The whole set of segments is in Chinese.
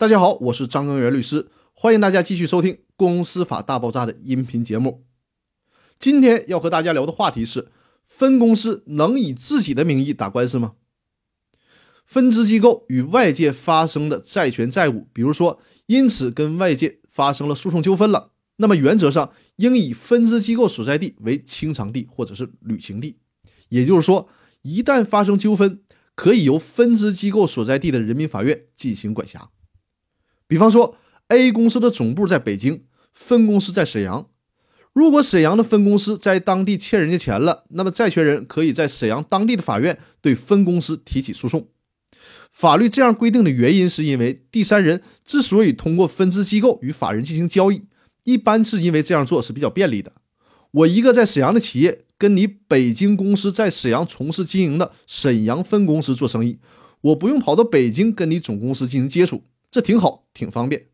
大家好，我是张根源律师，欢迎大家继续收听《公司法大爆炸》的音频节目。今天要和大家聊的话题是：分公司能以自己的名义打官司吗？分支机构与外界发生的债权债务，比如说因此跟外界发生了诉讼纠纷了，那么原则上应以分支机构所在地为清偿地或者是履行地。也就是说，一旦发生纠纷，可以由分支机构所在地的人民法院进行管辖。比方说，A 公司的总部在北京，分公司在沈阳。如果沈阳的分公司在当地欠人家钱了，那么债权人可以在沈阳当地的法院对分公司提起诉讼。法律这样规定的原因，是因为第三人之所以通过分支机构与法人进行交易，一般是因为这样做是比较便利的。我一个在沈阳的企业，跟你北京公司在沈阳从事经营的沈阳分公司做生意，我不用跑到北京跟你总公司进行接触。这挺好，挺方便。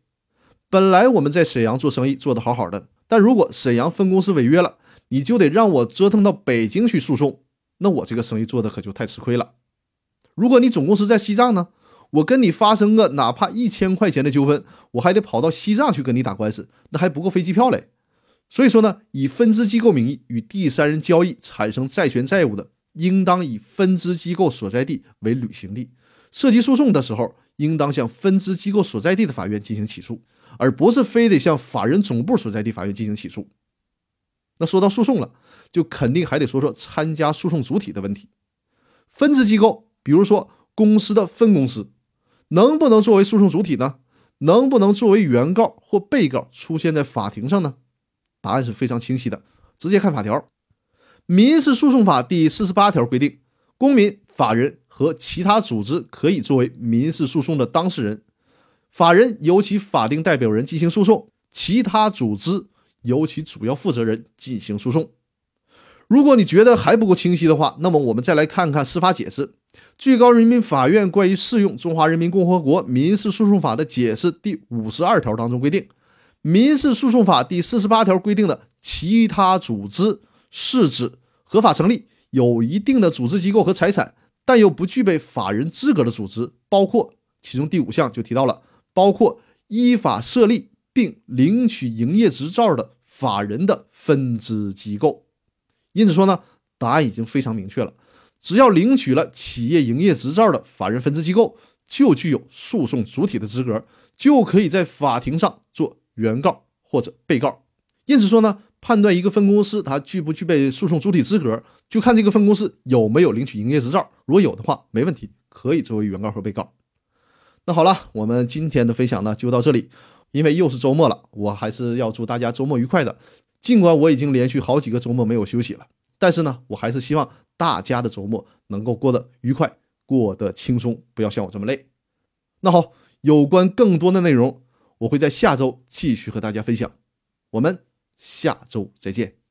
本来我们在沈阳做生意做得好好的，但如果沈阳分公司违约了，你就得让我折腾到北京去诉讼，那我这个生意做的可就太吃亏了。如果你总公司在西藏呢，我跟你发生个哪怕一千块钱的纠纷，我还得跑到西藏去跟你打官司，那还不够飞机票嘞。所以说呢，以分支机构名义与第三人交易产生债权债务的，应当以分支机构所在地为履行地，涉及诉讼的时候。应当向分支机构所在地的法院进行起诉，而不是非得向法人总部所在地法院进行起诉。那说到诉讼了，就肯定还得说说参加诉讼主体的问题。分支机构，比如说公司的分公司，能不能作为诉讼主体呢？能不能作为原告或被告出现在法庭上呢？答案是非常清晰的，直接看法条。《民事诉讼法》第四十八条规定，公民、法人。和其他组织可以作为民事诉讼的当事人，法人由其法定代表人进行诉讼，其他组织由其主要负责人进行诉讼。如果你觉得还不够清晰的话，那么我们再来看看司法解释。最高人民法院关于适用《中华人民共和国民事诉讼法》的解释第五十二条当中规定，《民事诉讼法》第四十八条规定的其他组织是指合法成立、有一定的组织机构和财产。但又不具备法人资格的组织，包括其中第五项就提到了，包括依法设立并领取营业执照的法人的分支机构。因此说呢，答案已经非常明确了，只要领取了企业营业执照的法人分支机构，就具有诉讼主体的资格，就可以在法庭上做原告或者被告。因此说呢。判断一个分公司它具不具备诉讼主体资格，就看这个分公司有没有领取营业执照。如果有的话，没问题，可以作为原告和被告。那好了，我们今天的分享呢就到这里。因为又是周末了，我还是要祝大家周末愉快的。尽管我已经连续好几个周末没有休息了，但是呢，我还是希望大家的周末能够过得愉快，过得轻松，不要像我这么累。那好，有关更多的内容，我会在下周继续和大家分享。我们。下周再见。